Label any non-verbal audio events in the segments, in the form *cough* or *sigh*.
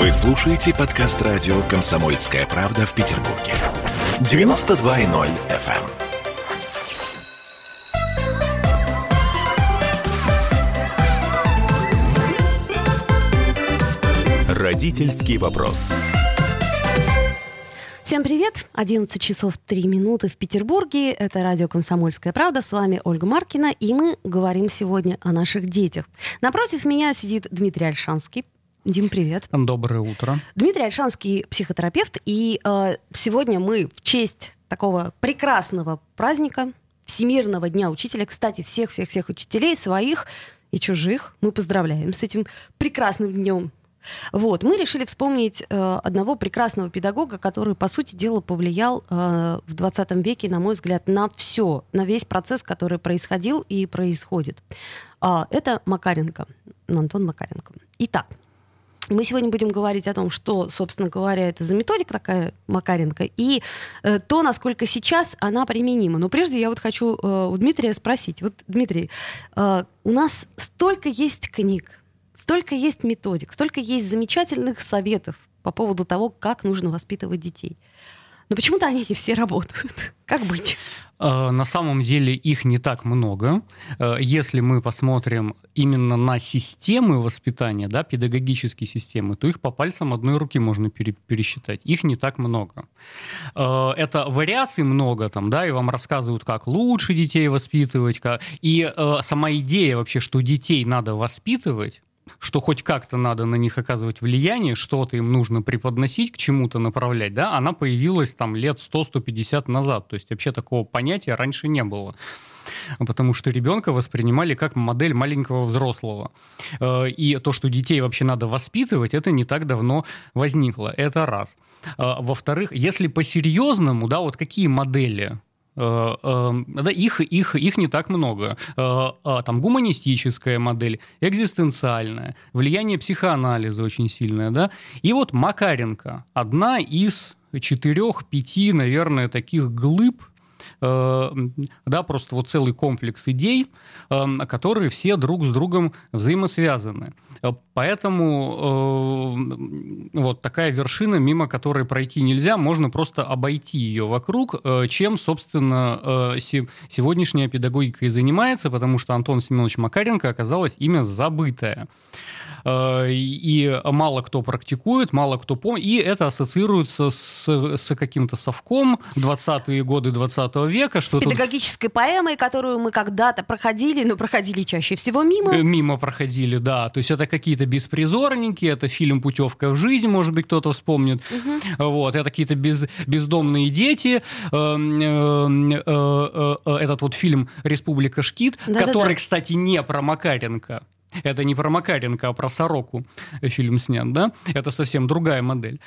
Вы слушаете подкаст радио «Комсомольская правда» в Петербурге. 92.0 FM. Родительский вопрос. Всем привет! 11 часов 3 минуты в Петербурге. Это радио «Комсомольская правда». С вами Ольга Маркина, и мы говорим сегодня о наших детях. Напротив меня сидит Дмитрий Альшанский. Дим, привет. Доброе утро. Дмитрий Альшанский психотерапевт, и э, сегодня мы в честь такого прекрасного праздника, Всемирного дня учителя, кстати, всех-всех-всех учителей, своих и чужих, мы поздравляем с этим прекрасным днем вот, мы решили вспомнить э, одного прекрасного педагога, который, по сути дела, повлиял э, в 20 веке, на мой взгляд, на все, на весь процесс, который происходил и происходит. Э, это Макаренко, Антон Макаренко. Итак, мы сегодня будем говорить о том, что, собственно говоря, это за методика такая Макаренко, и э, то, насколько сейчас она применима. Но прежде я вот хочу э, у Дмитрия спросить. Вот, Дмитрий, э, у нас столько есть книг, Столько есть методик, столько есть замечательных советов по поводу того, как нужно воспитывать детей. Но почему-то они не все работают. *laughs* Как быть? Э, на самом деле их не так много. Э, если мы посмотрим именно на системы воспитания, да, педагогические системы, то их по пальцам одной руки можно пересчитать. Их не так много. Э, это вариаций много, там, да, и вам рассказывают, как лучше детей воспитывать. И сама идея вообще, что детей надо воспитывать, что хоть как-то надо на них оказывать влияние, что-то им нужно преподносить, к чему-то направлять, да, она появилась там лет 100-150 назад. То есть вообще такого понятия раньше не было потому что ребенка воспринимали как модель маленького взрослого. Э, и то, что детей вообще надо воспитывать, это не так давно возникло. Это раз. Э, во-вторых, если по-серьезному, да, вот какие модели да, их, их, их не так много. Э, а, там гуманистическая модель, экзистенциальная, влияние психоанализа очень сильное, да. И вот Макаренко, одна из четырех-пяти, наверное, таких глыб, Э, да, просто вот целый комплекс идей, э, которые все друг с другом взаимосвязаны. Э, поэтому вот такая вершина, мимо которой пройти нельзя, можно просто обойти ее вокруг, чем, собственно, сегодняшняя педагогика и занимается, потому что Антон Семенович Макаренко оказалось имя забытое. Э, и мало кто практикует, мало кто помнит, и это ассоциируется с, с каким-то совком 20-е годы 20 века. Что с педагогической тут... поэмой, которую мы когда-то проходили, но проходили чаще всего мимо. Э, мимо проходили, да. То есть это какие-то беспризорники, это фильм «Путевка в жизнь», может быть, кто-то вспомнит. Угу. Вот, это какие-то без, бездомные дети. Эм, э, этот вот фильм «Республика Шкит», да, который, да, да. кстати, не про Макаренко. Это не про Макаренко, а про Сороку фильм снят, да? Это совсем другая модель.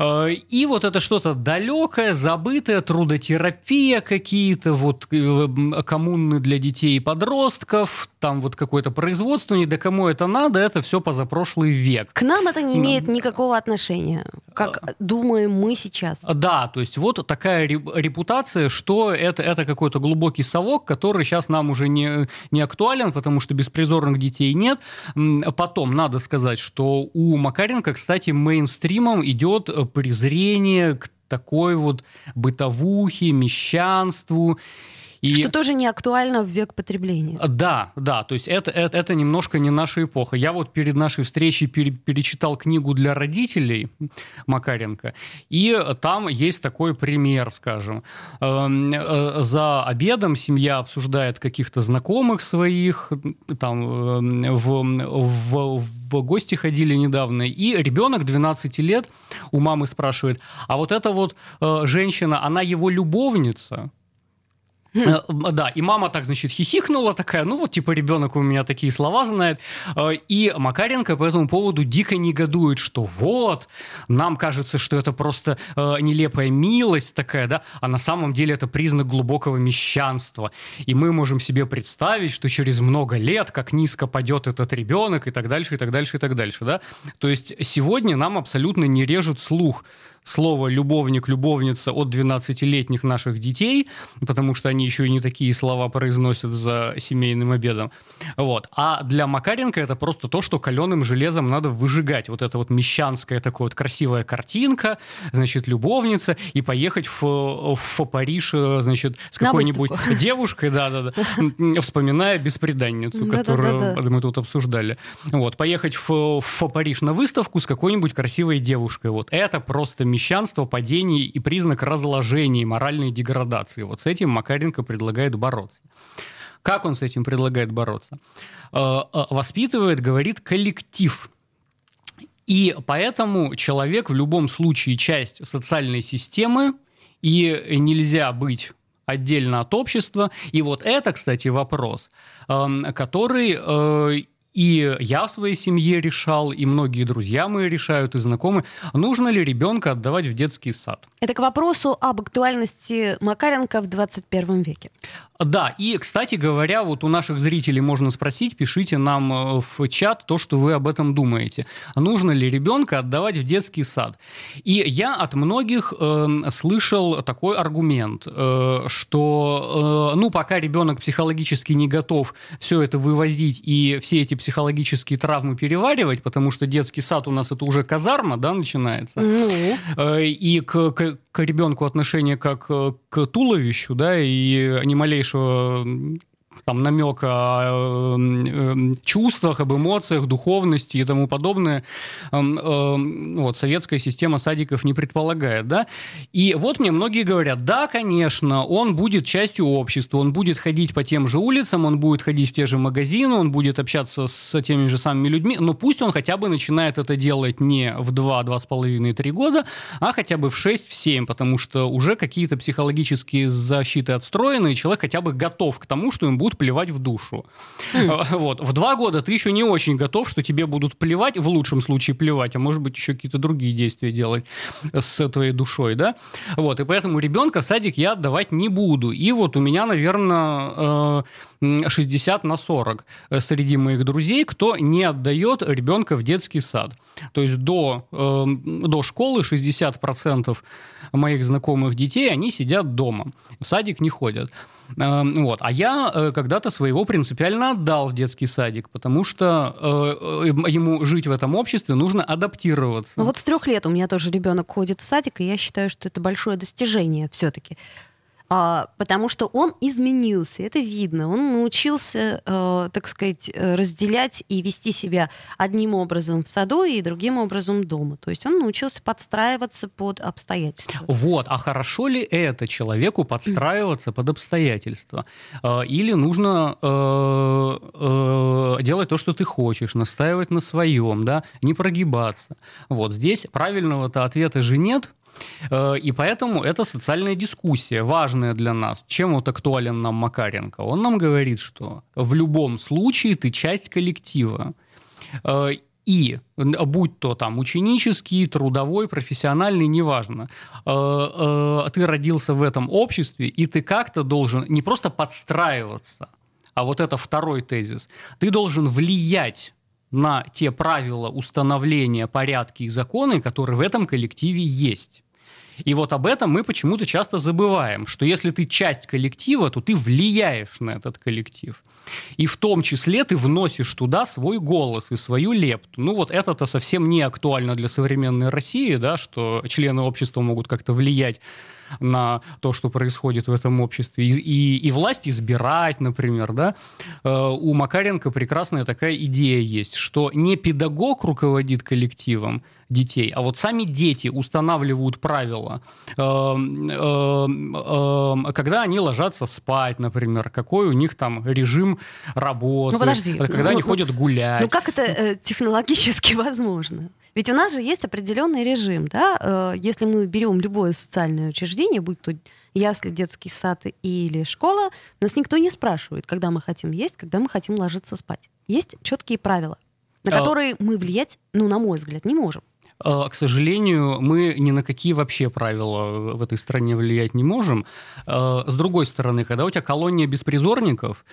Э, и вот это что-то далекое, забытое, трудотерапия какие-то, вот э, коммуны для детей и подростков, там вот какое-то производство, не до кому это надо, это все позапрошлый век. К нам это не имеет никакого отношения, как думаем мы сейчас. Да, то есть вот такая репутация, что это, это какой-то глубокий совок, который сейчас нам уже не, не актуален, потому что беспризорных детей нет. Потом надо сказать, что у Макаренко, кстати, мейнстримом идет э, презрение к такой вот бытовухе, мещанству. И... Что тоже не актуально в век потребления. Да, да, то есть это, это, это немножко не наша эпоха. Я вот перед нашей встречей пере, перечитал книгу для родителей Макаренко, и там есть такой пример, скажем. Эм, э, за обедом семья обсуждает каких-то знакомых своих, там эм, в, в, в гости ходили недавно, и ребенок 12 лет у мамы спрашивает, а вот эта вот э, женщина, она его любовница? Э, да, и мама так, значит, хихикнула такая, ну вот, типа, ребенок у меня такие слова знает. Э, и Макаренко по этому поводу дико негодует, что вот, нам кажется, что это просто э, нелепая милость такая, да, а на самом деле это признак глубокого мещанства. И мы можем себе представить, что через много лет, как низко падет этот ребенок и так дальше, и так дальше, и так дальше, да. То есть сегодня нам абсолютно не режут слух слово «любовник», «любовница» от 12-летних наших детей, потому что они еще и не такие слова произносят за семейным обедом. Вот. А для Макаренко это просто то, что каленым железом надо выжигать. Вот это вот мещанская такая вот красивая картинка, значит, любовница, и поехать в, в Париж, э, значит, с какой-нибудь девушкой, да-да-да, вспоминая беспреданницу, которую мы тут обсуждали. Вот, поехать в, в Париж на выставку с какой-нибудь красивой девушкой. Вот это просто мещанство, падение и признак разложения, моральной деградации. Вот с этим Макаренко предлагает бороться. Как он с этим предлагает бороться? Э, э, воспитывает, говорит, коллектив. И поэтому человек в любом случае часть социальной системы, и нельзя быть отдельно от общества. И вот это, кстати, вопрос, эм, который э, и я в своей семье решал, и многие друзья мои решают, и знакомые, нужно ли ребенка отдавать в детский сад. Это к вопросу об актуальности Макаренко в 21 веке. Да, и, кстати говоря, вот у наших зрителей можно спросить, пишите нам э, в чат то, что вы об этом думаете. Нужно ли ребенка отдавать в детский сад? И я от многих э, слышал такой аргумент, э, что, э, ну, пока ребенок психологически не готов все это вывозить и все эти психологические травмы переваривать, потому что детский сад у нас это уже казарма, да, начинается, ну. э, и к, к, к ребенку отношение как э, к туловищу, да, и ни малейшего там намека о э, чувствах, об эмоциях, духовности и тому подобное, э, э, вот, советская система садиков не предполагает, да. И вот мне многие говорят, да, конечно, он будет частью общества, он будет ходить по тем же улицам, он будет ходить в те же магазины, он будет общаться с теми же самыми людьми, но пусть он хотя бы начинает это делать не в 2, 2,5, 3 года, а хотя бы в 6, в 7, потому что уже какие-то психологические защиты отстроены, и человек хотя бы готов к тому, что им будут плевать в душу. Mm. Вот. В два года ты еще не очень готов, что тебе будут плевать, в лучшем случае плевать, а может быть еще какие-то другие действия делать с твоей душой, да? Вот. И поэтому ребенка в садик я отдавать не буду. И вот у меня, наверное, 60 на 40 э, среди моих друзей, кто не отдает ребенка в детский сад. То есть до, эм, до школы 60% моих знакомых детей, они сидят дома, в садик не ходят. Эм, вот. А я э, когда-то своего принципиально отдал в детский садик, потому что э, ему жить в этом обществе нужно адаптироваться. Ну вот с трех лет у меня тоже ребенок ходит в садик, и я считаю, что это большое достижение все-таки. А, потому что он изменился, это видно. Он научился, э, так сказать, э, разделять и вести себя одним образом в саду и другим образом дома. То есть он научился подстраиваться под обстоятельства. Вот, а хорошо ли это человеку подстраиваться под обстоятельства? Э, или нужно делать то, что ты хочешь, настаивать на своем, да, не прогибаться? Вот здесь правильного-то ответа же нет, и поэтому это социальная дискуссия, важная для нас. Чем вот актуален нам Макаренко? Он нам говорит, что в любом случае ты часть коллектива. Э, и будь то там ученический, трудовой, профессиональный, неважно, э, ты родился в этом обществе, и ты как-то должен не просто подстраиваться, а вот это второй тезис, ты должен влиять на те правила установления, порядки и законы, которые в этом коллективе есть. И вот об этом мы почему-то часто забываем, что если ты часть коллектива, то ты влияешь на этот коллектив. И в том числе ты вносишь туда свой голос и свою лепту. Ну вот это-то совсем не актуально для современной России, да, что члены общества могут как-то влиять на то, что происходит в этом обществе, и, и, и власть избирать, например, да, э, у Макаренко прекрасная такая идея есть, что не педагог руководит коллективом детей, а вот сами дети устанавливают правила, э, э, когда они ложатся спать, например, какой у них там режим работы, ну, подожди, когда ну, они ну, ходят гулять. Ну как это технологически *laughs* возможно? Ведь у нас же есть определенный режим, да? Э, если мы берем любое социальное учреждение, будь то ясли, детский сад или школа, нас никто не спрашивает, когда мы хотим есть, когда мы хотим ложиться спать. Есть четкие правила, на которые мы влиять, ну, на мой взгляд, не можем. А, к сожалению, мы ни на какие вообще правила в этой стране влиять не можем. А, с другой стороны, когда у тебя колония беспризорников,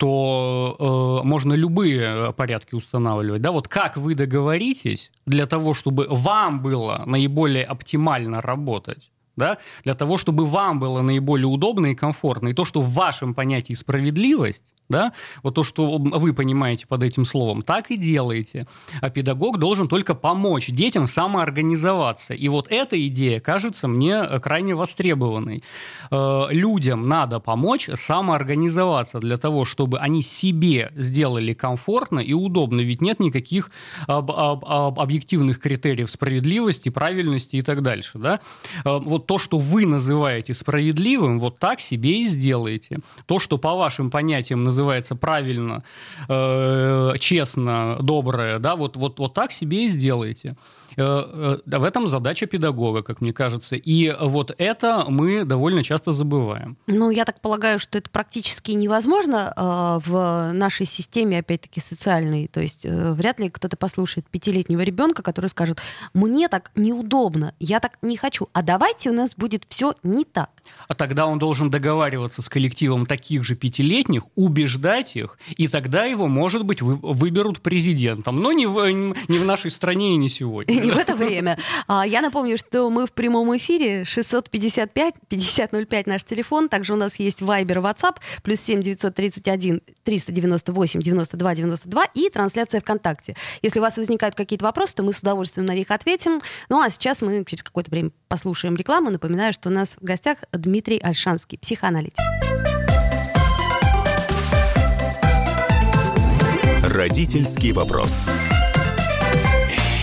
то э, можно любые порядки устанавливать. Да? Вот как вы договоритесь для того, чтобы вам было наиболее оптимально работать, да, для того, чтобы вам было наиболее удобно и комфортно. И то, что в вашем понятии справедливость, да, вот то, что вы понимаете под этим словом, так и делаете. А педагог должен только помочь детям самоорганизоваться. И вот эта идея кажется мне э, крайне востребованной. Э, людям надо помочь самоорганизоваться для того, чтобы они себе сделали комфортно и удобно. Ведь нет никаких об, об, об объективных критериев справедливости, правильности и так дальше. Да? Э, вот то, что вы называете справедливым, вот так себе и сделаете. То, что по вашим понятиям называется называется правильно, э, честно, доброе, да, вот, вот, вот так себе и сделайте. Э, э, в этом задача педагога, как мне кажется. И вот это мы довольно часто забываем. Ну, я так полагаю, что это практически невозможно э, в нашей системе, опять-таки, социальной. То есть вряд ли кто-то послушает пятилетнего ребенка, который скажет, мне так неудобно, я так не хочу, а давайте у нас будет все не так. А тогда он должен договариваться с коллективом таких же пятилетних, убеждать их, и тогда его, может быть, вы, выберут президентом. Но не в, не в нашей стране и не сегодня. *laughs* В это время. А, я напомню, что мы в прямом эфире 655-5005 наш телефон. Также у нас есть Viber, WhatsApp, плюс 7 931 398 92 92 и трансляция ВКонтакте. Если у вас возникают какие-то вопросы, то мы с удовольствием на них ответим. Ну а сейчас мы через какое-то время послушаем рекламу. Напоминаю, что у нас в гостях Дмитрий Альшанский, психоаналитик. Родительский вопрос.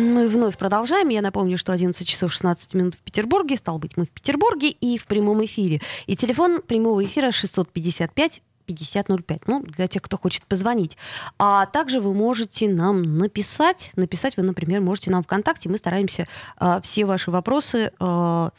Мы вновь продолжаем. Я напомню, что 11 часов 16 минут в Петербурге. Стал быть, мы в Петербурге и в прямом эфире. И телефон прямого эфира 655 5005. Ну, для тех, кто хочет позвонить. А также вы можете нам написать. Написать вы, например, можете нам ВКонтакте. Мы стараемся э, все ваши вопросы э,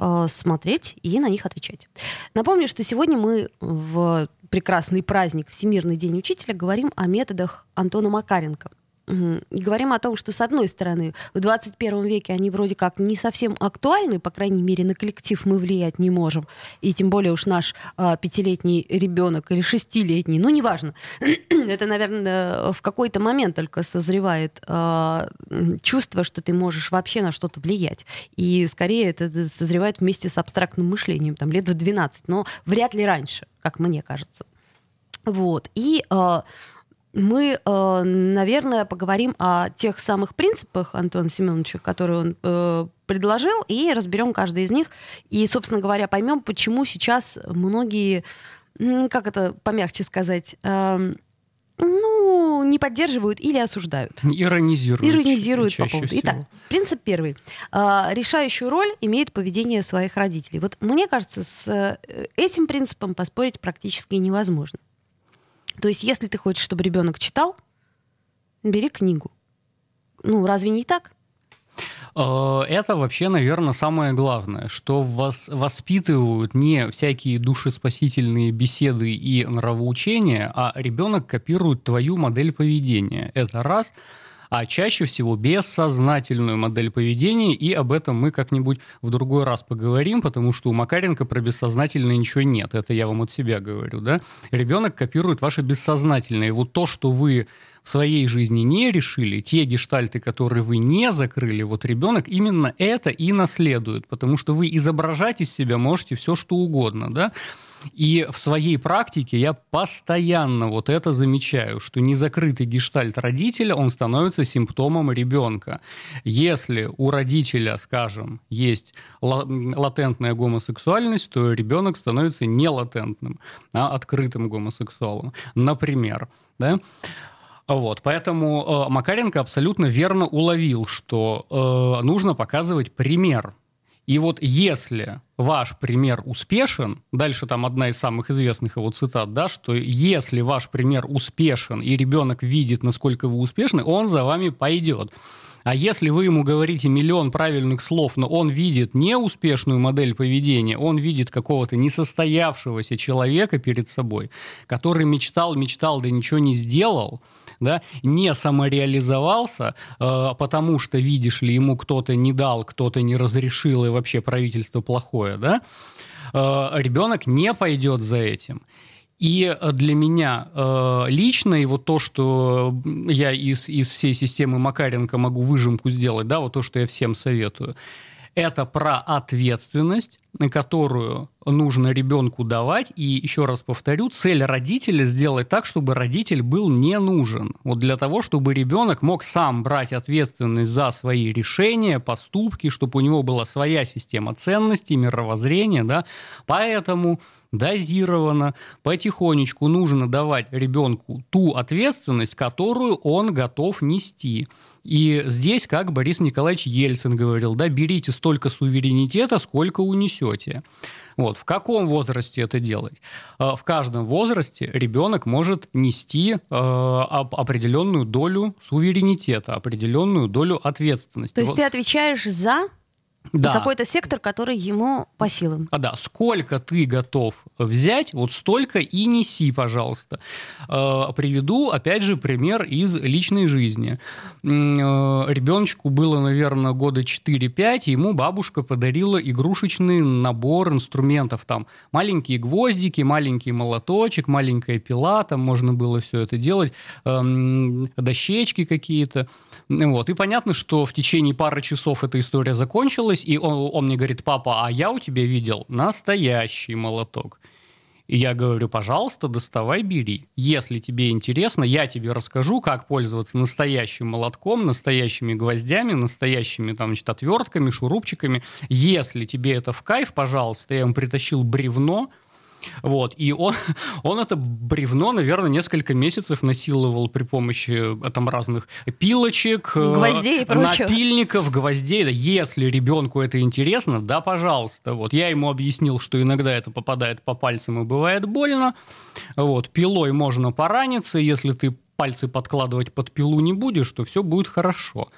э, смотреть и на них отвечать. Напомню, что сегодня мы в прекрасный праздник Всемирный день учителя говорим о методах Антона Макаренко. И говорим о том, что, с одной стороны, в 21 веке они вроде как не совсем актуальны, по крайней мере, на коллектив мы влиять не можем. И тем более уж наш а, пятилетний ребенок или шестилетний, ну, неважно. *clears throat* Это, наверное, в какой-то момент только созревает а, чувство, что ты можешь вообще на что-то влиять. И скорее это созревает вместе с абстрактным мышлением, там, лет в 12, но вряд ли раньше, как мне кажется. Вот. И а, мы, э, наверное, поговорим о тех самых принципах Антона Семеновича, которые он э, предложил, и разберем каждый из них. И, собственно говоря, поймем, почему сейчас многие, как это помягче сказать, эм, ну, не поддерживают или осуждают. Иронизируют. Иронизируют по поводу. Всего. Итак, принцип первый. Э, решающую роль имеет поведение своих родителей. Вот мне кажется, с этим принципом поспорить практически невозможно. То есть, если ты хочешь, чтобы ребенок читал, бери книгу. Ну, разве не так? Э, это вообще, наверное, самое главное, что вас воспитывают не всякие душеспасительные беседы и нравоучения, а ребенок копирует твою модель поведения. Это раз – а чаще всего бессознательную модель поведения, и об этом мы как-нибудь в другой раз поговорим, потому что у Макаренко про бессознательное ничего нет, это я вам от себя говорю, да. Ребенок копирует ваше бессознательное, и вот то, что вы в своей жизни не решили, те гештальты, которые вы не закрыли, вот ребенок именно это и наследует, потому что вы изображать из себя можете все, что угодно, да. И в своей практике я постоянно вот это замечаю, что незакрытый гештальт родителя, он становится симптомом ребенка. Если у родителя, скажем, есть латентная гомосексуальность, то ребенок становится не латентным, а открытым гомосексуалом. Например, да? Вот, поэтому э, Макаренко абсолютно верно уловил, что э, нужно показывать пример. И вот если ваш пример успешен, дальше там одна из самых известных его цитат, да, что если ваш пример успешен и ребенок видит, насколько вы успешны, он за вами пойдет. А если вы ему говорите миллион правильных слов, но он видит неуспешную модель поведения, он видит какого-то несостоявшегося человека перед собой, который мечтал, мечтал, да ничего не сделал, да, не самореализовался, э, потому что, видишь ли, ему кто-то не дал, кто-то не разрешил, и вообще правительство плохое, да, э, ребенок не пойдет за этим. И для меня э, лично, и вот то, что я из, из всей системы Макаренко могу выжимку сделать, да, вот то, что я всем советую, это про ответственность, которую нужно ребенку давать. И еще раз повторю, цель родителя сделать так, чтобы родитель был не нужен. Вот для того, чтобы ребенок мог сам брать ответственность за свои решения, поступки, чтобы у него была своя система ценностей, мировоззрения. Да? Поэтому дозированно, потихонечку нужно давать ребенку ту ответственность, которую он готов нести. И здесь, как Борис Николаевич Ельцин говорил, да, берите столько суверенитета, сколько унесете. Вот. В каком возрасте это делать? Э, в каждом возрасте ребенок может нести э, определенную долю суверенитета, определенную долю ответственности. То есть вот. ты отвечаешь за да. какой-то сектор, который ему по силам. А да, сколько ты готов взять, вот столько и неси, пожалуйста. Э, приведу, опять же, пример из личной жизни. Э, ребеночку было, наверное, года 4-5, ему бабушка подарила игрушечный набор инструментов. Там маленькие гвоздики, маленький молоточек, маленькая пила, там можно было все это делать, эм, дощечки какие-то. Вот. И понятно, что в течение пары часов эта история закончилась, и он, он мне говорит, папа, а я у тебя видел настоящий молоток. И я говорю, пожалуйста, доставай, бери. Если тебе интересно, я тебе расскажу, как пользоваться настоящим молотком, настоящими гвоздями, настоящими там, значит, отвертками, шурупчиками. Если тебе это в кайф, пожалуйста, я ему притащил бревно, вот. И он, *laughs* он это бревно, наверное, несколько месяцев насиловал при помощи э, там разных пилочек, э, гвоздей и напильников, гвоздей. Да, если ребенку это интересно, да, пожалуйста. Вот. Я ему объяснил, что иногда это попадает по пальцам и бывает больно. Вот. Пилой можно пораниться, если ты пальцы подкладывать под пилу не будешь, то все будет хорошо.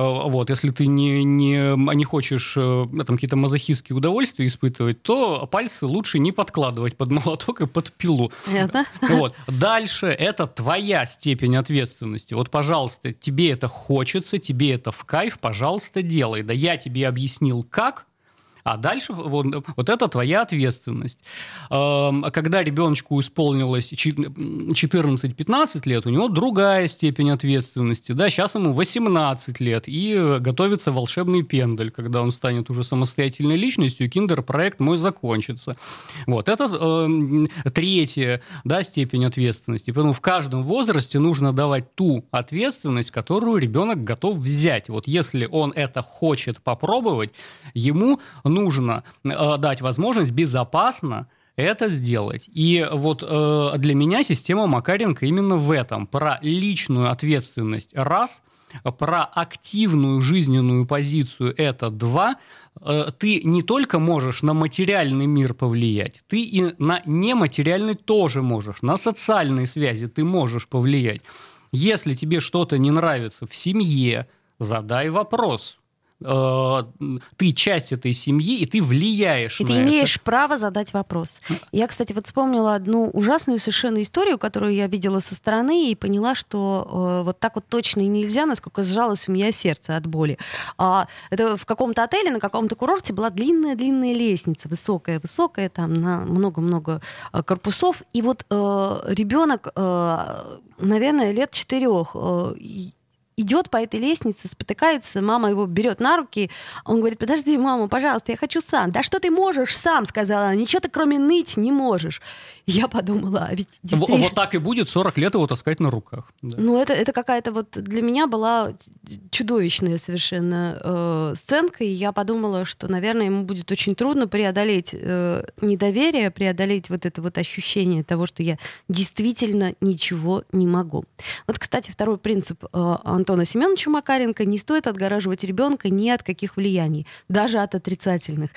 Э, вот, если ты не, не, не хочешь э, там, какие-то мазохистские удовольствия испытывать, то пальцы лучше не подкладывать под молоток и под пилу. Это? Вот. Дальше это твоя степень ответственности. Вот, пожалуйста, тебе это хочется, тебе это в кайф, пожалуйста, делай. Да я тебе объяснил, как, а дальше вот, вот это твоя ответственность. Когда ребеночку исполнилось 14-15 лет, у него другая степень ответственности. Да, сейчас ему 18 лет, и готовится волшебный пендель, когда он станет уже самостоятельной личностью, и киндер-проект мой закончится. Вот, это э, третья да, степень ответственности. Поэтому в каждом возрасте нужно давать ту ответственность, которую ребенок готов взять. Вот если он это хочет попробовать, ему нужно э, дать возможность безопасно это сделать. И вот э, для меня система Макаренко именно в этом. Про личную ответственность – раз, про активную жизненную позицию – это два. Э, ты не только можешь на материальный мир повлиять, ты и на нематериальный тоже можешь. На социальные связи ты можешь повлиять. Если тебе что-то не нравится в семье, задай вопрос – э, ты часть этой семьи, и ты влияешь и ты это. имеешь право задать вопрос. Я, кстати, вот вспомнила одну ужасную совершенно историю, которую я видела со стороны и поняла, что э, вот так вот точно и нельзя, насколько сжалось у меня сердце от боли. А, это в каком-то отеле, на каком-то курорте была длинная-длинная лестница, высокая-высокая, там на много-много э, корпусов. И вот э, ребенок, э, наверное, лет четырех, э, идет по этой лестнице, спотыкается, мама его берет на руки, он говорит, подожди, мама, пожалуйста, я хочу сам. Да что ты можешь сам, сказала она, ничего ты кроме ныть не можешь. Я подумала, а ведь действительно... Вот так и будет 40 лет его таскать на руках. Да. Ну, это, это какая-то вот для меня была чудовищная совершенно э, сценка, и я подумала, что, наверное, ему будет очень трудно преодолеть э, недоверие, преодолеть вот это вот ощущение того, что я действительно ничего не могу. Вот, кстати, второй принцип э, Антона Семеновича Макаренко – не стоит отгораживать ребенка ни от каких влияний, даже от отрицательных.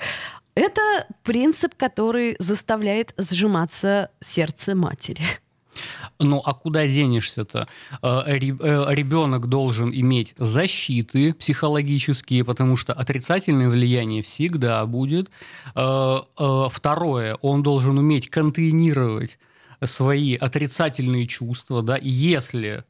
Это принцип, который заставляет сжиматься сердце матери. Ну, а куда денешься-то? Э, э, Ребенок должен иметь защиты психологические, потому что отрицательное влияние всегда будет. Э, второе, он должен уметь контейнировать свои отрицательные чувства, да, если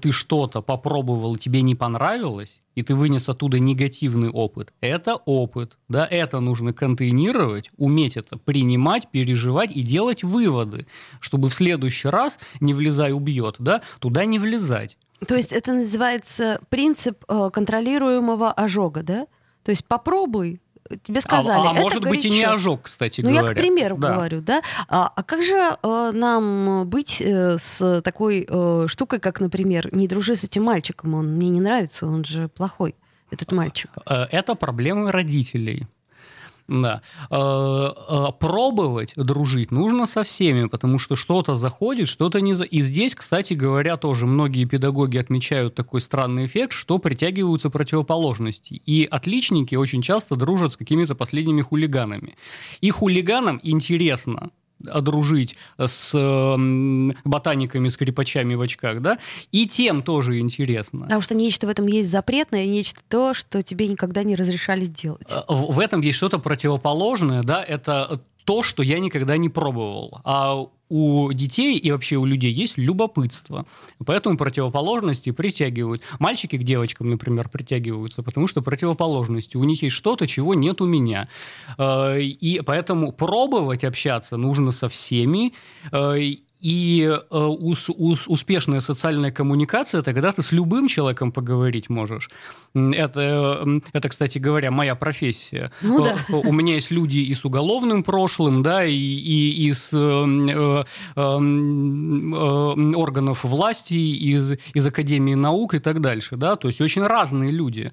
ты что-то попробовал, тебе не понравилось, и ты вынес оттуда негативный опыт, это опыт, да, это нужно контейнировать, уметь это принимать, переживать и делать выводы, чтобы в следующий раз, не влезай, убьет, да, туда не влезать. То есть это называется принцип э, контролируемого ожога, да? То есть попробуй, тебе сказали. А, а может горячо. быть и не ожог, кстати ну, говоря. Ну, я к примеру да. говорю, да. А, а как же э, нам быть э, с такой э, штукой, как, например, не дружи с этим мальчиком, он мне не нравится, он же плохой, этот мальчик? Э, это проблемы родителей. Да. Э, э, пробовать дружить нужно со всеми, потому что что-то заходит, что-то не за... И здесь, кстати говоря, тоже многие педагоги отмечают такой странный эффект, что притягиваются противоположности. И отличники очень часто дружат с какими-то последними хулиганами. И хулиганам интересно одружить с ботаниками, скрипачами в очках, да, и тем тоже интересно. Потому что нечто в этом есть запретное, нечто то, что тебе никогда не разрешали делать. Э, в этом есть что-то противоположное, да, это то, что я никогда не пробовал. А у детей и вообще у людей есть любопытство. Поэтому противоположности притягивают. Мальчики к девочкам, например, притягиваются, потому что противоположности. У них есть что-то, чего нет у меня. Э, и поэтому пробовать общаться нужно со всеми э, и э, ус, ус, успешная социальная коммуникация – это когда ты с любым человеком поговорить можешь. Это, это кстати говоря, моя профессия. Ну, да. Э, у меня есть люди и с уголовным прошлым, да, и, и из э, э, э, э, органов власти, из, из Академии наук и так дальше. Да? То есть очень разные люди.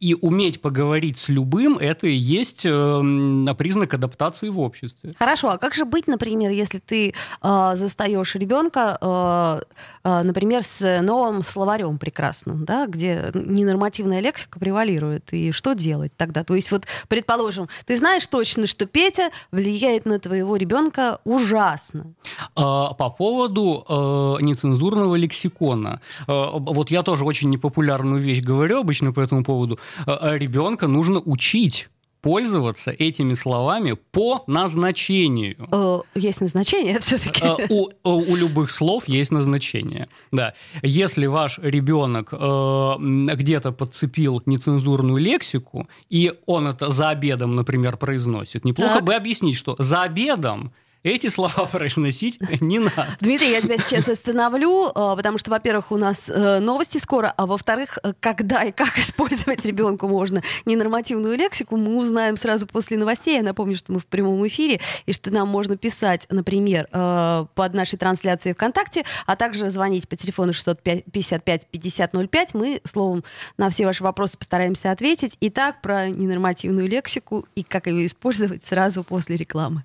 И уметь поговорить с любым – это и есть э, признак адаптации в обществе. Хорошо, а как же быть, например, если ты э, застаешь ребенка, э, э, например, с новым словарем прекрасным, да, где ненормативная лексика превалирует, и что делать тогда? То есть вот, предположим, ты знаешь точно, что Петя влияет на твоего ребенка ужасно. А, по поводу э, нецензурного лексикона. Э, вот я тоже очень непопулярную вещь говорю обычно по этому поводу – ребенка нужно учить пользоваться этими словами по назначению. Э, есть назначение *laughs* все-таки. У, у любых слов есть назначение. Да. Если ваш ребенок где-то подцепил нецензурную лексику, и он это за обедом, например, произносит, неплохо так. бы объяснить, что за обедом эти слова *laughs* произносить не надо. Дмитрий, я тебя сейчас остановлю, э, потому что, во-первых, у нас э, новости скоро, а во-вторых, э, когда и как *laughs* использовать ребенку можно ненормативную лексику, мы узнаем сразу после новостей. Я напомню, что мы в прямом эфире, и что нам можно писать, например, под нашей трансляцией ВКонтакте, а также звонить по телефону 655 5005. Мы, словом, на все ваши вопросы постараемся ответить. Итак, про ненормативную лексику и как ее использовать сразу после рекламы.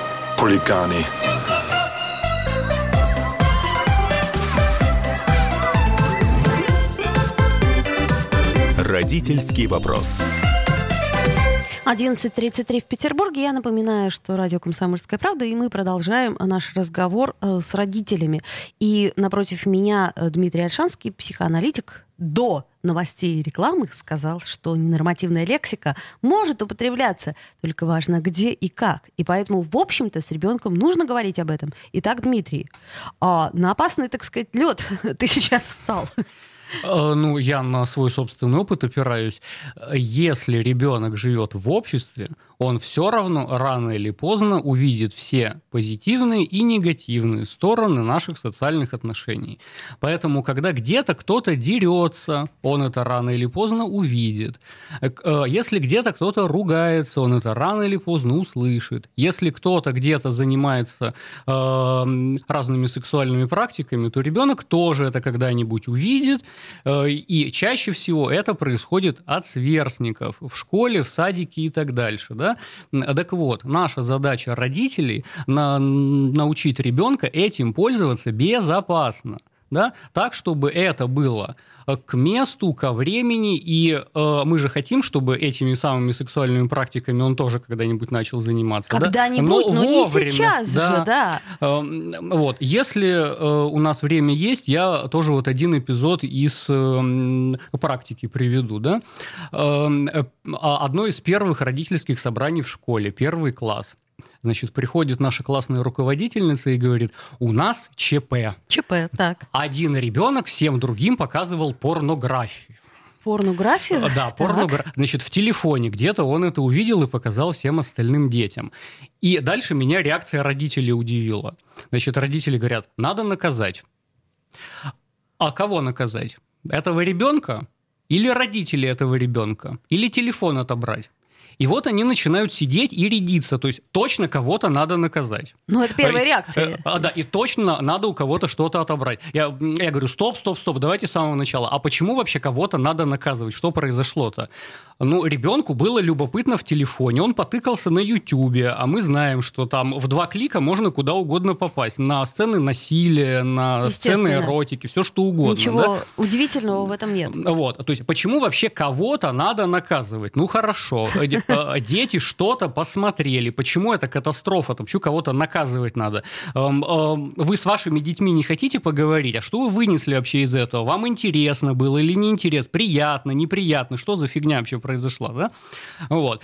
Хулиганы. Родительский вопрос. 11.33 в Петербурге. Я напоминаю, что радио «Комсомольская правда», и мы продолжаем наш разговор э, с родителями. И напротив меня э, Дмитрий Альшанский, психоаналитик, до новостей и рекламы сказал, что ненормативная лексика может употребляться, только важно где и как. И поэтому, в общем-то, с ребенком нужно говорить об этом. Итак, Дмитрий, а на опасный, так сказать, лед *laughs* ты сейчас встал. Э, Ну, я на свой собственный опыт опираюсь. Если ребенок живет в обществе, он все равно рано или поздно увидит все позитивные и негативные стороны наших социальных отношений. Поэтому, когда где-то кто-то дерется, он это рано или поздно увидит. Э, Если где-то кто-то ругается, он это рано или поздно услышит. Если кто-то где-то занимается э, разными сексуальными практиками, то ребенок тоже это когда-нибудь увидит. Э, И чаще всего это происходит от сверстников в школе, в садике и так дальше. Да? Так вот, наша задача родителей на, научить ребенка этим пользоваться безопасно. Да? Так, чтобы это было э, к месту, ко времени, и э, мы же хотим, чтобы этими самыми сексуальными практиками он тоже когда-нибудь начал заниматься. да? Когда-нибудь, но, не вовремя, сейчас же, да. Э, Вот, если э, у нас время есть, я тоже вот один эпизод из э, практики приведу, да. Э, э, Одно из первых родительских собраний в школе, первый класс. Значит, приходит наша классная руководительница и говорит, у нас ЧП. ЧП, так. Один ребенок всем другим показывал порнографию. Порнографию? Да, порнографию. Значит, в телефоне где-то он это увидел и показал всем остальным детям. И дальше меня реакция родителей удивила. Значит, родители говорят, надо наказать. А кого наказать? Этого ребенка? Или родители этого ребенка? Или телефон отобрать? И вот они начинают сидеть и рядиться. То есть точно кого-то надо наказать. Ну, это первая Э, реакция. а, да, и точно надо у кого-то что-то отобрать. Я, я говорю, стоп, стоп, стоп, давайте с самого начала. А почему вообще кого-то надо наказывать? Что произошло-то? Ну, ребенку было любопытно в телефоне, он потыкался на Ютубе, а мы знаем, что там в два клика можно куда угодно попасть. На сцены насилия, на сцены эротики, все что угодно. Ничего да? удивительного в этом нет. Вот, то есть почему вообще кого-то надо наказывать? Ну хорошо, дети что-то посмотрели, почему это катастрофа, там, почему кого-то наказывать надо? Эм, эм, Вы с вашими детьми не хотите поговорить? А что вы вынесли вообще из этого? Вам интересно было или не интересно? Приятно, неприятно? Что за фигня вообще произошла, да? Вот.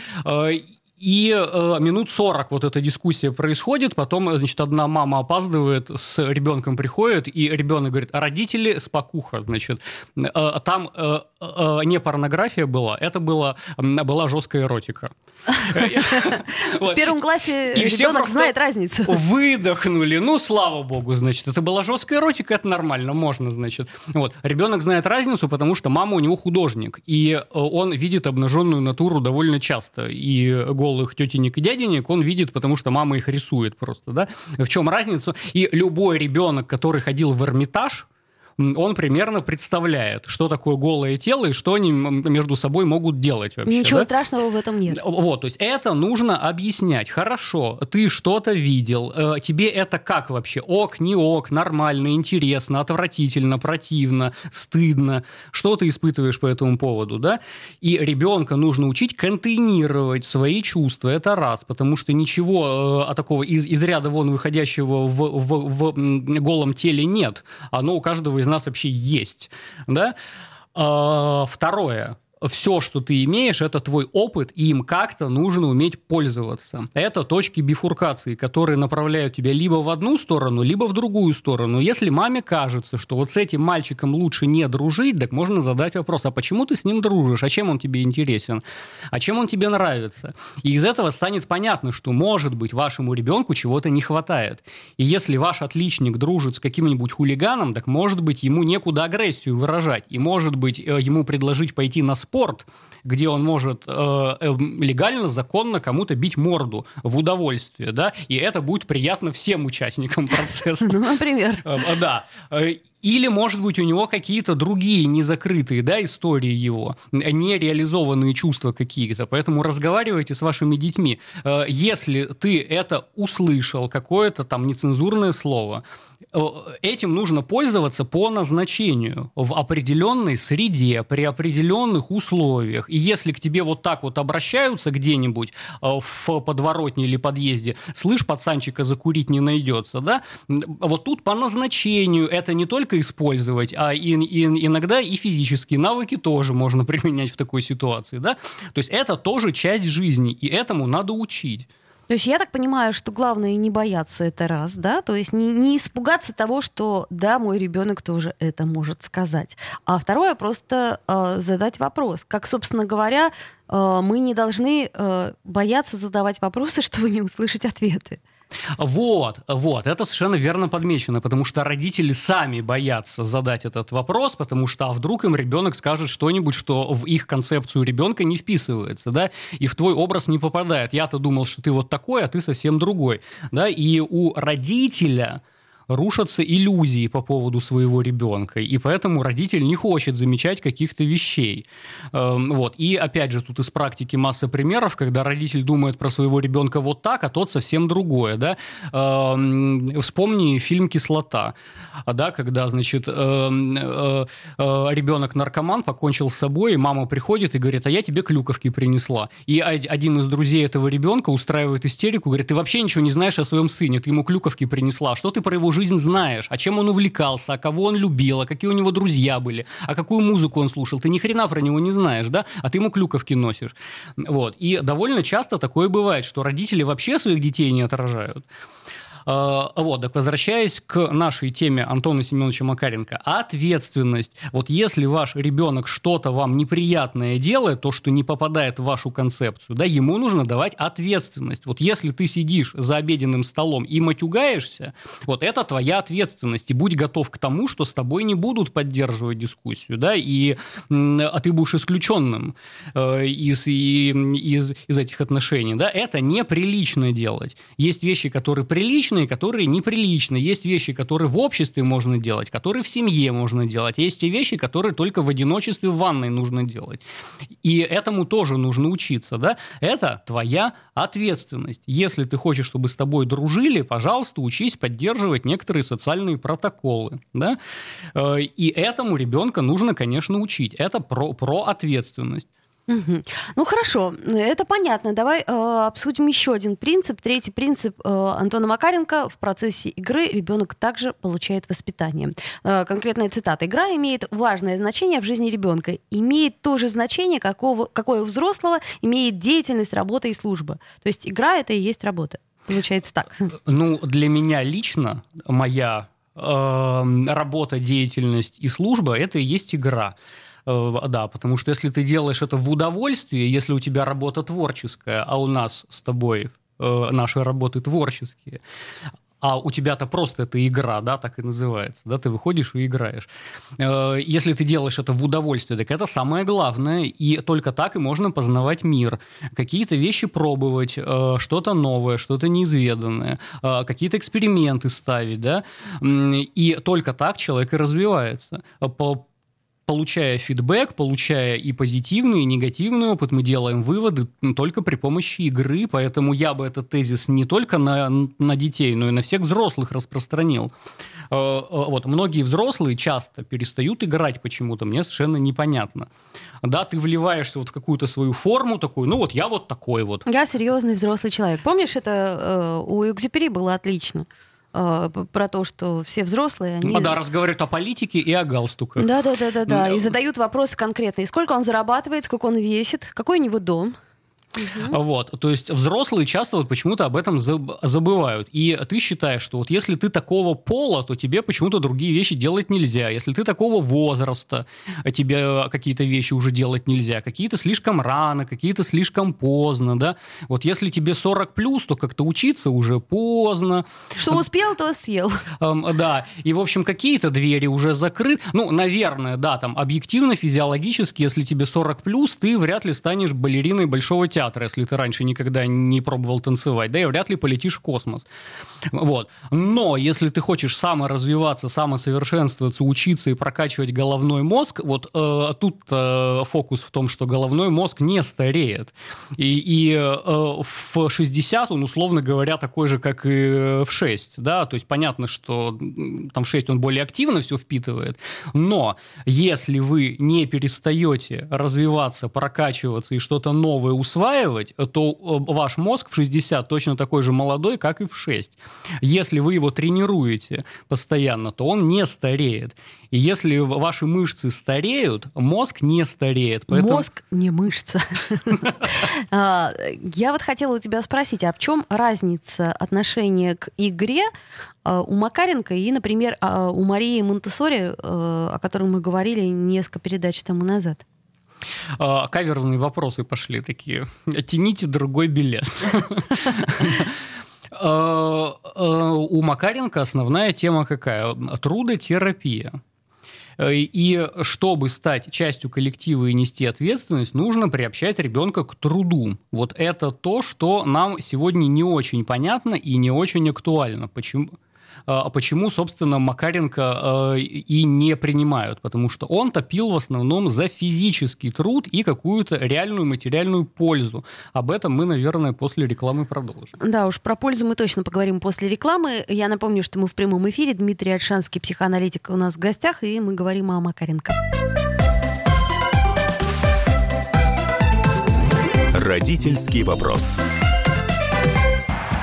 И э, минут 40 вот эта дискуссия происходит, потом, э, значит, одна мама опаздывает, с ребенком приходит, и ребенок говорит, а родители спокуха, значит. Э, там э, э, не порнография была, это была, м, была жесткая эротика. *laughs* В первом классе ребенок знает разницу. Выдохнули. Ну, слава богу, значит. Это была жесткая эротика, это нормально, можно, значит. Вот. Ребенок знает разницу, потому что мама у него художник. И э, он видит обнаженную натуру довольно часто. И голых тетенек и дяденек он видит, потому что мама их рисует просто, да. В чем разница? И любой ребенок, который ходил в Эрмитаж, он примерно представляет, что такое голое тело и что они между собой могут делать вообще. Ничего да? страшного в этом нет. Вот, то есть это нужно объяснять. Хорошо, ты что-то видел, э, тебе это как вообще? Ок, не ок, нормально, интересно, отвратительно, противно, стыдно. Что ты испытываешь по этому поводу, да? И ребенка нужно учить контейнировать свои чувства, это раз, потому что ничего э, а такого из, из ряда вон выходящего в, в- в, голом теле нет. Оно у каждого из нас вообще есть, да? А, Второе все, что ты имеешь, это твой опыт, и им как-то нужно уметь пользоваться. Это точки бифуркации, которые направляют тебя либо в одну сторону, либо в другую сторону. Если маме кажется, что вот с этим мальчиком лучше не дружить, так можно задать вопрос, а почему ты с ним дружишь, а чем он тебе интересен, а чем он тебе нравится. И из этого станет понятно, что, может быть, вашему ребенку чего-то не хватает. И если ваш отличник дружит с каким-нибудь хулиганом, так, может быть, ему некуда агрессию выражать, и, может быть, э, ему предложить пойти на спорт, где он может э, э, легально, законно кому-то бить морду в удовольствие, да, и это будет приятно всем участникам *laughs* процесса. Ну, например. Э, Да. Э, Или, может быть, у него какие-то другие незакрытые да, истории его, нереализованные чувства какие-то. Поэтому разговаривайте с вашими детьми. Э, Если ты это услышал, какое-то там нецензурное слово, э, этим нужно пользоваться по назначению в определенной среде, при определенных условиях. И если к тебе вот так вот обращаются где-нибудь э, в подворотне или подъезде, слышь, пацанчика закурить не найдется, да, вот тут по назначению это не только использовать, а и, и иногда и физические навыки тоже можно *laughs* применять в такой ситуации, да. То есть это тоже часть жизни, и этому надо учить. То есть я так понимаю, что главное не бояться это раз, да, то есть не, не испугаться того, что да, мой ребенок тоже это может сказать. А второе просто э, задать вопрос. Как, собственно говоря, э, мы не должны э, бояться задавать вопросы, *laughs* чтобы не услышать ответы. Вот, вот, это совершенно верно подмечено, потому что родители сами боятся задать этот вопрос, потому что а вдруг им ребенок скажет что-нибудь, что в их концепцию ребенка не вписывается, да, и в твой образ не попадает. Я-то думал, что ты вот такой, а ты совсем другой, да, и у родителя рушатся иллюзии по поводу своего ребенка, и поэтому родитель не хочет замечать каких-то вещей. Эм, Вот. И опять же, тут из практики масса примеров, когда родитель думает про своего ребенка вот так, а тот совсем другое. Да? Эм, Вспомни фильм «Кислота», а, да, когда, значит, эм, э, э, ребенок наркоман покончил с собой, и мама приходит и говорит, а я тебе клюковки принесла. И од- один из друзей этого ребенка устраивает истерику, говорит, ты вообще ничего не знаешь о своем сыне, ты ему клюковки принесла, что ты про его жизнь знаешь, а чем он увлекался, а кого он любил, а какие у него друзья были, а какую музыку он слушал, ты ни хрена про него не знаешь, да, а ты ему клюковки носишь. Вот. И довольно часто такое бывает, что родители вообще своих детей не отражают. А, Вот, так возвращаясь к нашей теме Антона Семеновича Макаренко. Ответственность. Вот если ваш ребенок что-то вам неприятное делает, то, что не попадает в вашу концепцию, да, ему нужно давать ответственность. Вот если ты сидишь за обеденным столом и матюгаешься, вот это твоя ответственность. И будь готов к тому, что с тобой не будут поддерживать дискуссию, да, и, а ты будешь исключенным э, из, и- из, из этих отношений, да, это неприлично делать. Есть вещи, которые приличные, которые неприличные. Есть вещи, которые в обществе можно делать, которые в семье можно делать. Есть те вещи, которые только в одиночестве в ванной нужно делать. И этому тоже нужно учиться, да. Это твоя ответственность. Если ты хочешь, чтобы с тобой дружили, пожалуйста, учись поддерживать некоторые социальные протоколы, да. Э, И этому ребенка нужно, конечно, учить. Это про, про ответственность. Мгм. Ну хорошо, это понятно. Давай э, обсудим еще один принцип. Третий принцип э, Антона Макаренко. В процессе игры ребенок также получает воспитание. Э, конкретная цитата. Игра имеет важное значение в жизни ребенка. Имеет то же значение, какого, какое у взрослого имеет деятельность, работа и служба. То есть игра это и есть работа. Получается так. Ну, для меня лично моя э, работа, деятельность и служба – это и есть игра. Э, Да, потому что если ты делаешь это в удовольствие, если у тебя работа творческая, а у нас с тобой э, наши работы творческие, а у тебя-то просто это игра, да, так и называется, да, ты выходишь и играешь. Э, Если ты делаешь это в удовольствие, так это самое главное, и только так и можно познавать мир, какие-то вещи пробовать, что-то новое, что-то неизведанное, какие-то эксперименты ставить, да, и только так человек и развивается. По получая фидбэк, получая и позитивный, и негативный опыт, мы делаем выводы только при помощи игры, поэтому я бы этот тезис не только на, на детей, но и на всех взрослых распространил. Э, э, Вот, многие взрослые часто перестают играть почему-то, мне совершенно непонятно. Да, ты вливаешься вот в какую-то свою форму такую, ну вот я вот такой вот. Я серьезный взрослый человек. Помнишь, это э, у Экзюпери было отлично? Э, про то, что все взрослые, они... А да, разговаривают о политике и о галстуках. Да, да, да, да, да. Ну, И задают вопросы конкретные. Сколько он зарабатывает, сколько он весит, какой у него дом. Угу. Вот, то есть взрослые часто вот почему-то об этом забывают. И ты считаешь, что вот если ты такого пола, то тебе почему-то другие вещи делать нельзя. Если ты такого возраста, тебе какие-то вещи уже делать нельзя. Какие-то слишком рано, какие-то слишком поздно, да. Вот если тебе 40 плюс, то как-то учиться уже поздно. Что успел, то съел. Эм, да. И, в общем, какие-то двери уже закрыты. Ну, наверное, да, там объективно, физиологически, если тебе 40 плюс, ты вряд ли станешь балериной большого театра, если ты раньше никогда не пробовал танцевать, да, и вряд ли полетишь в космос. Вот. Но если ты хочешь саморазвиваться, самосовершенствоваться, учиться и прокачивать головной мозг, вот э, тут э, фокус в том, что головной мозг не стареет. И, и э, в 60 он, условно говоря, такой же, как и в 6, да, то есть понятно, что там 6 он более активно все впитывает, но если вы не перестаете развиваться, прокачиваться и что-то новое усваивать, то э, ваш мозг в 60 точно такой же молодой, как и в 6. Если вы его тренируете постоянно, то он не стареет. И если ваши мышцы стареют, мозг не стареет. Поэтому... Мозг не мышца. *laughs* А, я вот хотела у тебя спросить, а в чем разница отношения к игре а, у Макаренко и, например, а, у Марии Монтесори, о которой мы говорили несколько передач тому назад? Каверзные вопросы пошли такие. Тяните другой билет. У Макаренко основная тема какая? Трудотерапия. И чтобы стать частью коллектива и нести ответственность, нужно приобщать ребенка к труду. Вот это то, что нам сегодня не очень понятно и не очень актуально. Почему? А, а почему, собственно, Макаренко э, и не принимают? Потому что он топил в основном за физический труд и какую-то реальную материальную пользу. Об этом мы, наверное, после рекламы продолжим. Да уж, про пользу мы точно поговорим после рекламы. Я напомню, что мы в прямом эфире. Дмитрий Альшанский, психоаналитик, у нас в гостях, и мы говорим о Макаренко. Родительский вопрос.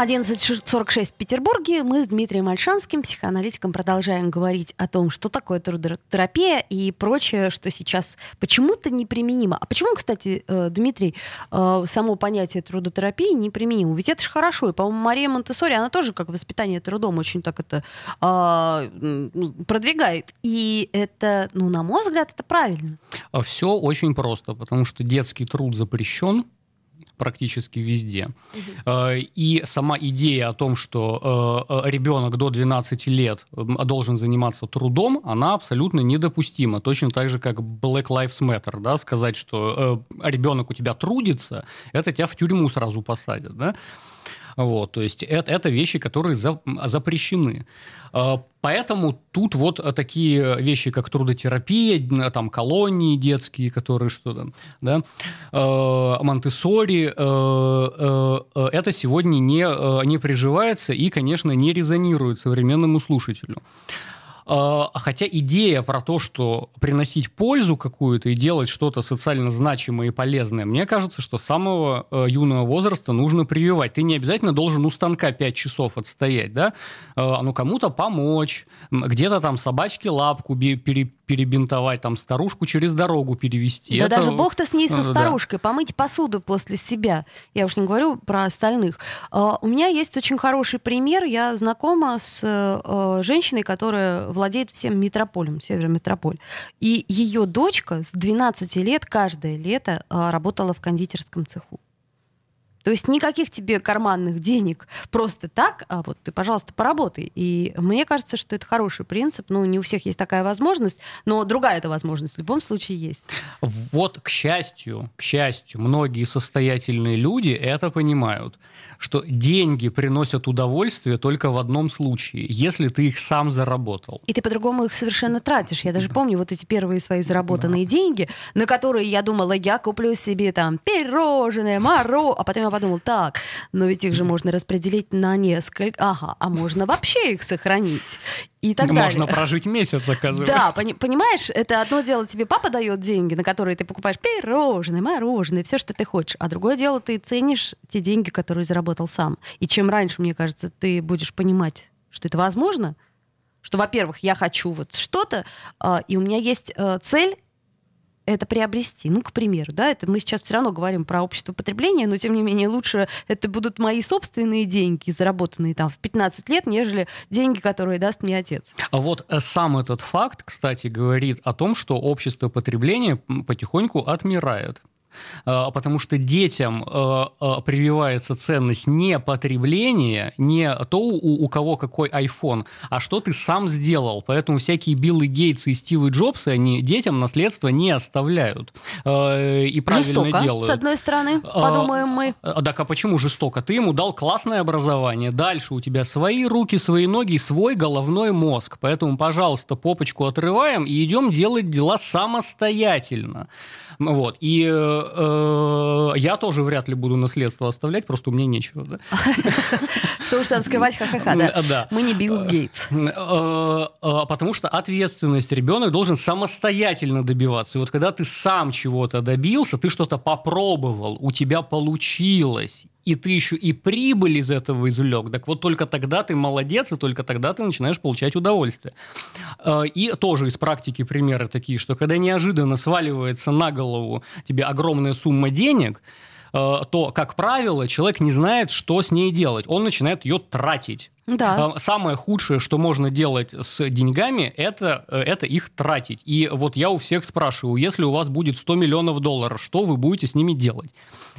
11.46 в Петербурге. Мы с Дмитрием Альшанским, психоаналитиком, продолжаем говорить о том, что такое трудотерапия и прочее, что сейчас почему-то неприменимо. А почему, кстати, э, Дмитрий, э, само понятие трудотерапии неприменимо? Ведь это же хорошо. И, по-моему, Мария Монтесори, она тоже как воспитание трудом очень так это а, продвигает. И это, ну, на мой взгляд, это правильно. А Все очень просто, потому что детский труд запрещен, практически везде. Угу. И сама идея о том, что э, э, ребенок до 12 лет должен заниматься трудом, она абсолютно недопустима. Точно так же, как Black Lives Matter, да, сказать, что ребенок у тебя трудится, это тебя в тюрьму сразу посадят, да. Вот, то есть это, это вещи, которые за, запрещены. А, поэтому тут вот такие вещи, как трудотерапия, там колонии детские, которые что-то, да, а, Монтессори, это сегодня не, не приживается и, конечно, не резонирует современному слушателю. А, хотя идея про то, что приносить пользу какую-то и делать что-то социально значимое и полезное, мне кажется, что с самого э, юного возраста нужно прививать. Ты не обязательно должен у станка 5 часов отстоять, да? Ну, кому-то помочь, где-то там собачке лапку пере перебинтовать там старушку, через дорогу перевести. Да Это- даже бог-то с ней со э, *laughs* да. старушкой, помыть посуду после себя. Я уж не говорю про остальных. А, У меня есть очень хороший пример. Я знакома с э, женщиной, которая владеет всем метрополем, Северометрополь. И ее дочка с 12 лет каждое лето э, работала в кондитерском цеху. То есть никаких тебе карманных денег просто так, а вот ты, пожалуйста, поработай. И мне кажется, что это хороший принцип. Ну, не у всех есть такая возможность, но другая эта возможность в любом случае есть. Вот, к счастью, к счастью, многие состоятельные люди это понимают, что деньги приносят удовольствие только в одном случае, если ты их сам заработал. И ты по-другому их совершенно тратишь. Я даже помню вот эти первые свои заработанные деньги, на которые я думала, я куплю себе там пирожное, моро, а потом я подумала, так, но ведь их же можно распределить на несколько, ага, а можно вообще их сохранить. И так Можно далее. прожить месяц, оказывается. Да, пони- понимаешь, это одно дело, тебе папа дает деньги, на которые ты покупаешь пирожные, мороженое, все, что ты хочешь. А другое дело, ты ценишь те деньги, которые заработал сам. И чем раньше, мне кажется, ты будешь понимать, что это возможно, что, во-первых, я хочу вот что-то, а, и у меня есть э, цель это приобрести. Ну, к примеру, да, это мы сейчас все равно говорим про общество потребления, но тем не менее лучше это будут мои собственные деньги, заработанные там в 15 лет, нежели деньги, которые даст мне отец. А вот э, сам этот факт, кстати, говорит о том, что общество потребления потихоньку отмирает. Э, Потому что детям э, э, прививается ценность не потребления, не то, у, у кого какой iPhone, а что ты сам сделал. Поэтому всякие Биллы Гейтсы и Стивы Джобсы, они детям наследство не оставляют. И правильно Жестоко, делают. с одной стороны, А, подумаем мы. А, Так а почему жестоко? Ты ему дал классное образование. Дальше у тебя свои руки, свои ноги, свой головной мозг. Поэтому, пожалуйста, попочку отрываем и идем делать дела самостоятельно. Вот. И э, э, я тоже вряд ли буду наследство оставлять, просто у меня нечего. Да? *laughs* Что уж там скрывать, ха-ха-ха, да. Да. Мы не Билл Гейтс. Э, э, Потому что ответственность ребенок должен самостоятельно добиваться. И вот когда ты сам чего-то добился, ты что-то попробовал, у тебя получилось, и ты еще и прибыль из этого извлек, так вот только тогда ты молодец, и только тогда ты начинаешь получать удовольствие. Э, И тоже из практики примеры такие, что когда неожиданно сваливается на голову тебе огромная сумма денег, то, как правило, человек не знает, что с ней делать. Он начинает ее тратить. Да. А, Самое худшее, что можно делать с деньгами, это, э, это их тратить. И вот я у всех спрашиваю, если у вас будет 100 миллионов долларов, что вы будете с ними делать?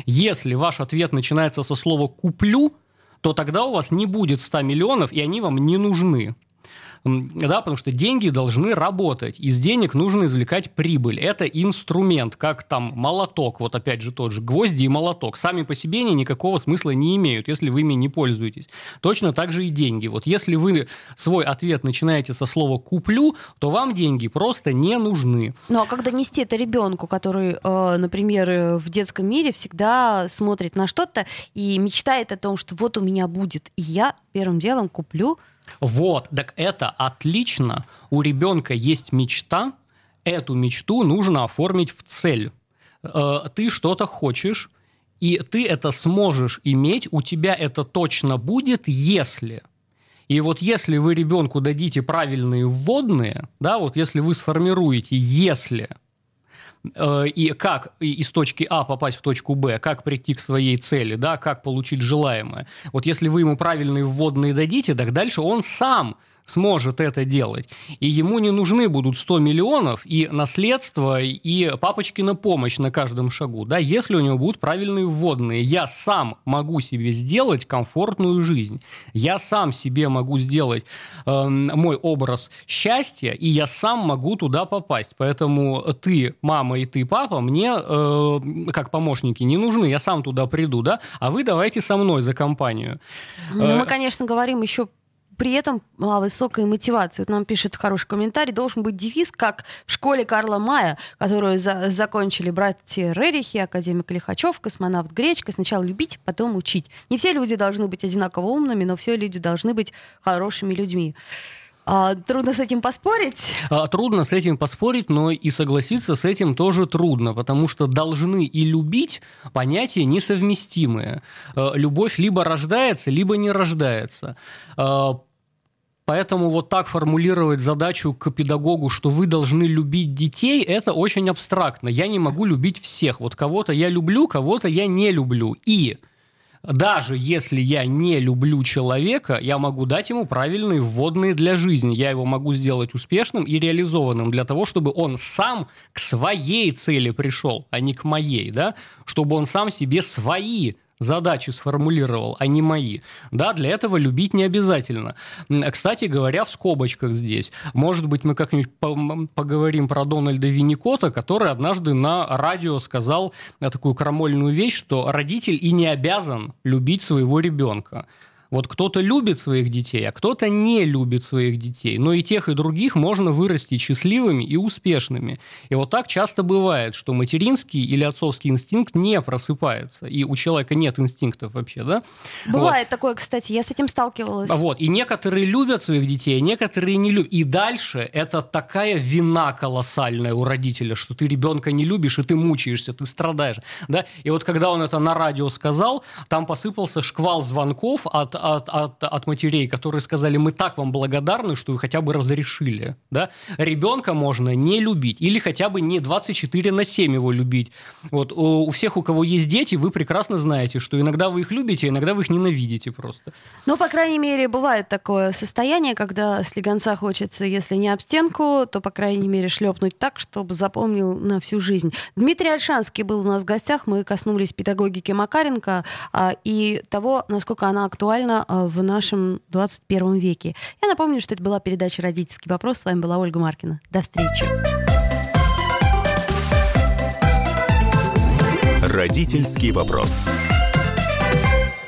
Если ваш ответ начинается со слова «куплю», то тогда у вас не будет 100 миллионов, и они вам не нужны. Да, потому что деньги должны работать. Из денег нужно извлекать прибыль. Это инструмент, как там молоток, вот опять же тот же, гвозди и молоток. Сами по себе они никакого смысла не имеют, если вы ими не пользуетесь. Точно так же и деньги. Вот если вы свой ответ начинаете со слова «куплю», то вам деньги просто не нужны. Ну а когда нести это ребенку, который, э, например, э, в детском мире всегда смотрит на что-то и мечтает о том, что вот у меня будет, и я первым делом куплю. Вот, так это отлично. У ребенка есть мечта, эту мечту нужно оформить в цель. Э, Ты что-то хочешь, и ты это сможешь иметь, у тебя это точно будет, если... И вот если вы ребенку дадите правильные вводные, да, вот если вы сформируете «если», и как из точки А попасть в точку Б, как прийти к своей цели, да, как получить желаемое. Вот если вы ему правильные вводные дадите, так дальше он сам сможет это делать. И ему не нужны будут 100 миллионов и наследство, и папочкина помощь на каждом шагу, да, если у него будут правильные вводные. Я сам могу себе сделать комфортную жизнь. Я сам себе могу сделать эм, мой образ счастья, и я сам могу туда попасть. Поэтому ты, мама, и ты, папа, мне э, как помощники не нужны. Я сам туда приду, да, а вы давайте со мной за компанию. Ну, Э, мы, конечно, говорим еще при этом о высокой мотивации. Вот нам пишет хороший комментарий. Должен быть девиз, как в школе Карла Мая, которую за- закончили братья Рерихи, академик Лихачев, космонавт Гречка. Сначала любить, потом учить. Не все люди должны быть одинаково умными, но все люди должны быть хорошими людьми. А, трудно с этим поспорить. А, Трудно с этим поспорить, но и согласиться с этим тоже трудно, потому что должны и любить понятия несовместимые. Э, Любовь либо рождается, либо не рождается. Поэтому вот так формулировать задачу к педагогу, что вы должны любить детей, это очень абстрактно. Я не могу любить всех. Вот кого-то я люблю, кого-то я не люблю. И даже если я не люблю человека, я могу дать ему правильные вводные для жизни. Я его могу сделать успешным и реализованным для того, чтобы он сам к своей цели пришел, а не к моей, да? Чтобы он сам себе свои задачи сформулировал, а не мои. Да, для этого любить не обязательно. Кстати говоря, в скобочках здесь, может быть, мы как-нибудь поговорим про Дональда Винникота, который однажды на радио сказал такую крамольную вещь, что родитель и не обязан любить своего ребенка. Вот кто-то любит своих детей, а кто-то не любит своих детей. Но и тех, и других можно вырастить счастливыми и успешными. И вот так часто бывает, что материнский или отцовский инстинкт не просыпается. И у человека нет инстинктов вообще, да? Бывает вот. такое, кстати, я с этим сталкивалась. Вот. И некоторые любят своих детей, а некоторые не любят. И дальше это такая вина колоссальная у родителя, что ты ребенка не любишь, и ты мучаешься, ты страдаешь. Да? И вот когда он это на радио сказал, там посыпался шквал звонков от от, от, от матерей, которые сказали, мы так вам благодарны, что вы хотя бы разрешили. Да? Ребенка можно не любить или хотя бы не 24 на 7 его любить. Вот у, у всех, у кого есть дети, вы прекрасно знаете, что иногда вы их любите, иногда вы их ненавидите просто. Ну, по крайней мере, бывает такое состояние, когда слегонца хочется, если не об стенку, то, по крайней мере, шлепнуть так, чтобы запомнил на всю жизнь. Дмитрий Альшанский был у нас в гостях, мы коснулись педагогики Макаренко а, и того, насколько она актуальна актуально а, в нашем 21 веке. Я напомню, что это была передача «Родительский вопрос». С вами была Ольга Маркина. До встречи. «Родительский вопрос».